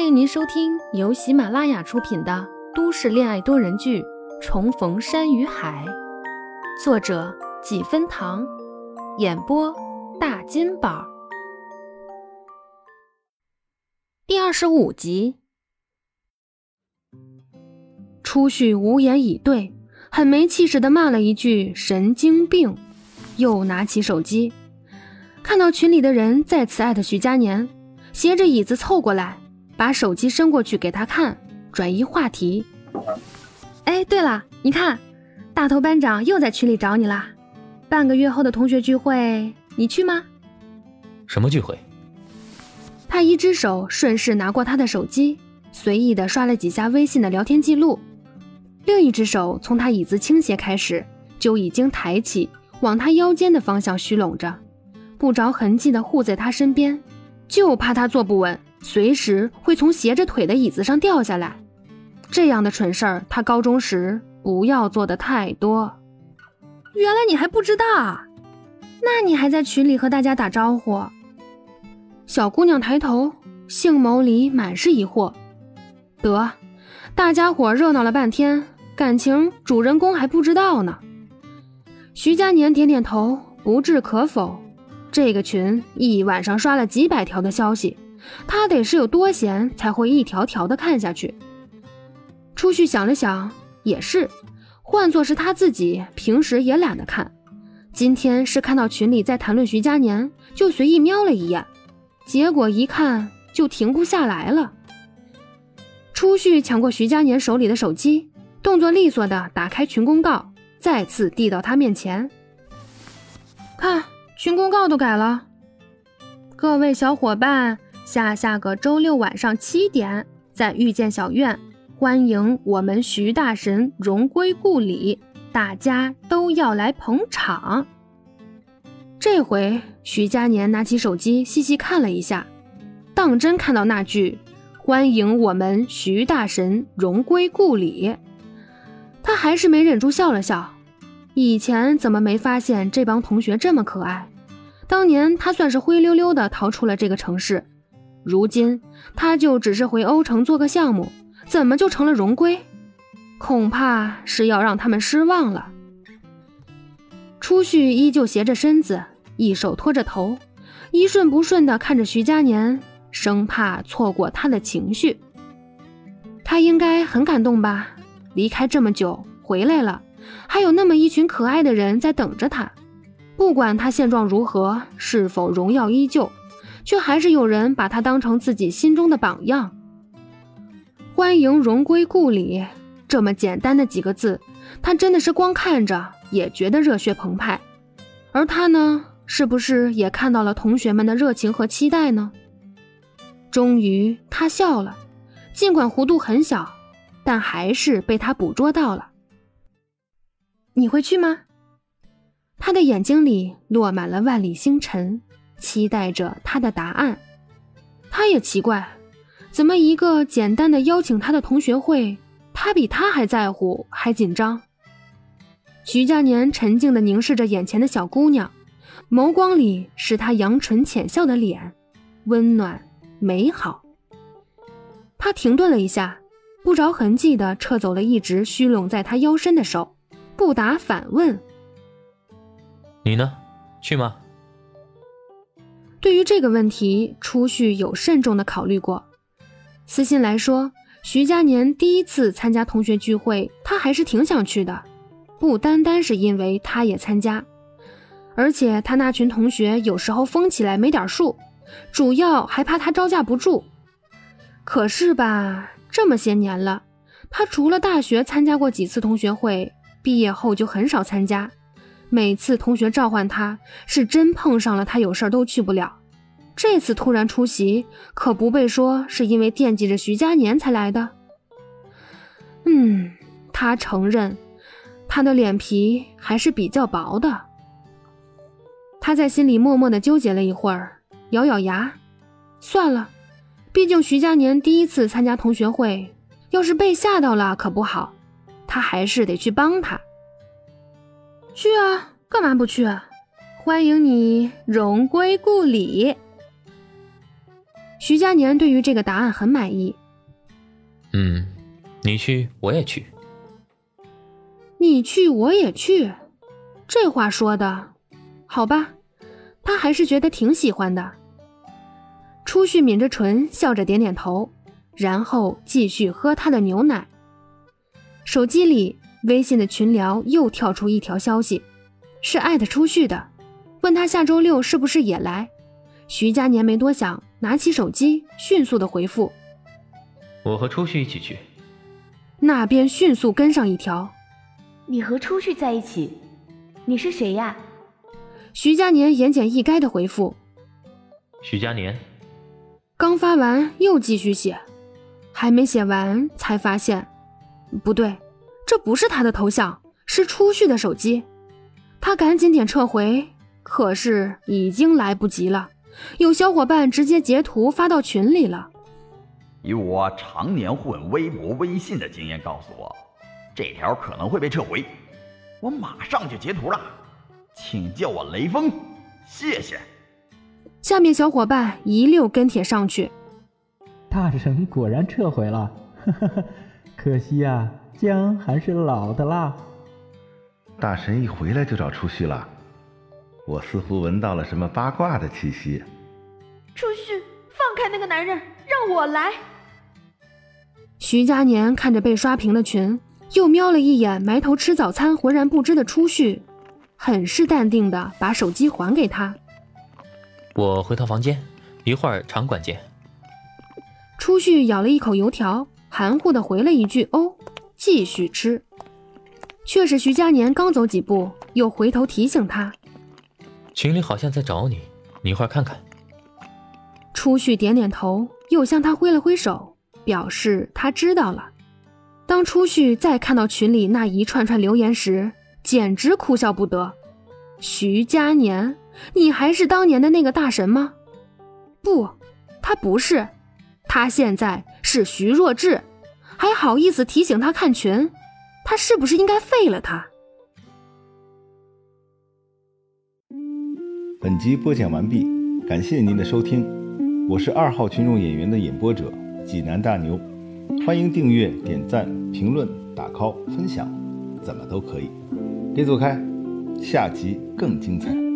欢迎您收听由喜马拉雅出品的都市恋爱多人剧《重逢山与海》，作者几分糖，演播大金宝，第二十五集。初旭无言以对，很没气势的骂了一句“神经病”，又拿起手机，看到群里的人再次艾特徐佳年，斜着椅子凑过来。把手机伸过去给他看，转移话题。哎，对了，你看，大头班长又在群里找你啦。半个月后的同学聚会，你去吗？什么聚会？他一只手顺势拿过他的手机，随意的刷了几下微信的聊天记录，另一只手从他椅子倾斜开始，就已经抬起，往他腰间的方向虚拢着，不着痕迹的护在他身边，就怕他坐不稳。随时会从斜着腿的椅子上掉下来，这样的蠢事儿，他高中时不要做的太多。原来你还不知道，那你还在群里和大家打招呼？小姑娘抬头，杏眸里满是疑惑。得，大家伙热闹了半天，感情主人公还不知道呢。徐佳年点点头，不置可否。这个群一晚上刷了几百条的消息。他得是有多闲，才会一条条的看下去。初旭想了想，也是，换作是他自己，平时也懒得看。今天是看到群里在谈论徐佳年，就随意瞄了一眼，结果一看就停不下来了。初旭抢过徐佳年手里的手机，动作利索的打开群公告，再次递到他面前。看，群公告都改了，各位小伙伴。下下个周六晚上七点，在遇见小院，欢迎我们徐大神荣归故里，大家都要来捧场。这回徐佳年拿起手机细细看了一下，当真看到那句“欢迎我们徐大神荣归故里”，他还是没忍住笑了笑。以前怎么没发现这帮同学这么可爱？当年他算是灰溜溜的逃出了这个城市。如今他就只是回欧城做个项目，怎么就成了荣归？恐怕是要让他们失望了。初旭依旧斜着身子，一手托着头，一顺不顺地看着徐佳年，生怕错过他的情绪。他应该很感动吧？离开这么久，回来了，还有那么一群可爱的人在等着他。不管他现状如何，是否荣耀依旧。却还是有人把他当成自己心中的榜样。欢迎荣归故里，这么简单的几个字，他真的是光看着也觉得热血澎湃。而他呢，是不是也看到了同学们的热情和期待呢？终于，他笑了，尽管弧度很小，但还是被他捕捉到了。你会去吗？他的眼睛里落满了万里星辰。期待着他的答案，他也奇怪，怎么一个简单的邀请他的同学会，他比他还在乎，还紧张。徐佳年沉静地凝视着眼前的小姑娘，眸光里是她扬唇浅笑的脸，温暖美好。他停顿了一下，不着痕迹地撤走了一直虚拢在他腰身的手，不答反问：“你呢？去吗？”对于这个问题，初旭有慎重的考虑过。私信来说，徐佳年第一次参加同学聚会，他还是挺想去的，不单单是因为他也参加，而且他那群同学有时候疯起来没点数，主要还怕他招架不住。可是吧，这么些年了，他除了大学参加过几次同学会，毕业后就很少参加。每次同学召唤他，是真碰上了他有事都去不了。这次突然出席，可不被说是因为惦记着徐佳年才来的。嗯，他承认，他的脸皮还是比较薄的。他在心里默默的纠结了一会儿，咬咬牙，算了，毕竟徐佳年第一次参加同学会，要是被吓到了可不好。他还是得去帮他。去啊，干嘛不去？欢迎你荣归故里。徐佳年对于这个答案很满意。嗯，你去我也去。你去我也去，这话说的，好吧，他还是觉得挺喜欢的。初旭抿着唇，笑着点点头，然后继续喝他的牛奶。手机里微信的群聊又跳出一条消息，是艾特初旭的，问他下周六是不是也来。徐佳年没多想，拿起手机，迅速的回复：“我和初旭一起去。”那边迅速跟上一条：“你和初旭在一起？你是谁呀？”徐佳年言简意赅的回复：“徐佳年。”刚发完又继续写，还没写完才发现，不对，这不是他的头像，是初旭的手机。他赶紧点撤回，可是已经来不及了。有小伙伴直接截图发到群里了。以我常年混微博、微信的经验告诉我，这条可能会被撤回。我马上就截图了，请叫我雷锋，谢谢。下面小伙伴一溜跟帖上去。大神果然撤回了，呵 呵可惜啊，姜还是老的辣。大神一回来就找初旭了。我似乎闻到了什么八卦的气息。初旭，放开那个男人，让我来。徐佳年看着被刷屏的群，又瞄了一眼埋头吃早餐、浑然不知的初旭，很是淡定的把手机还给他。我回趟房间，一会儿场馆见。初旭咬了一口油条，含糊的回了一句“哦”，继续吃。却是徐佳年刚走几步，又回头提醒他。群里好像在找你，你一会儿看看。初旭点点头，又向他挥了挥手，表示他知道了。当初旭再看到群里那一串串留言时，简直哭笑不得。徐佳年，你还是当年的那个大神吗？不，他不是，他现在是徐若智，还好意思提醒他看群，他是不是应该废了他？本集播讲完毕，感谢您的收听，我是二号群众演员的演播者济南大牛，欢迎订阅、点赞、评论、打 call、分享，怎么都可以。别走开，下集更精彩。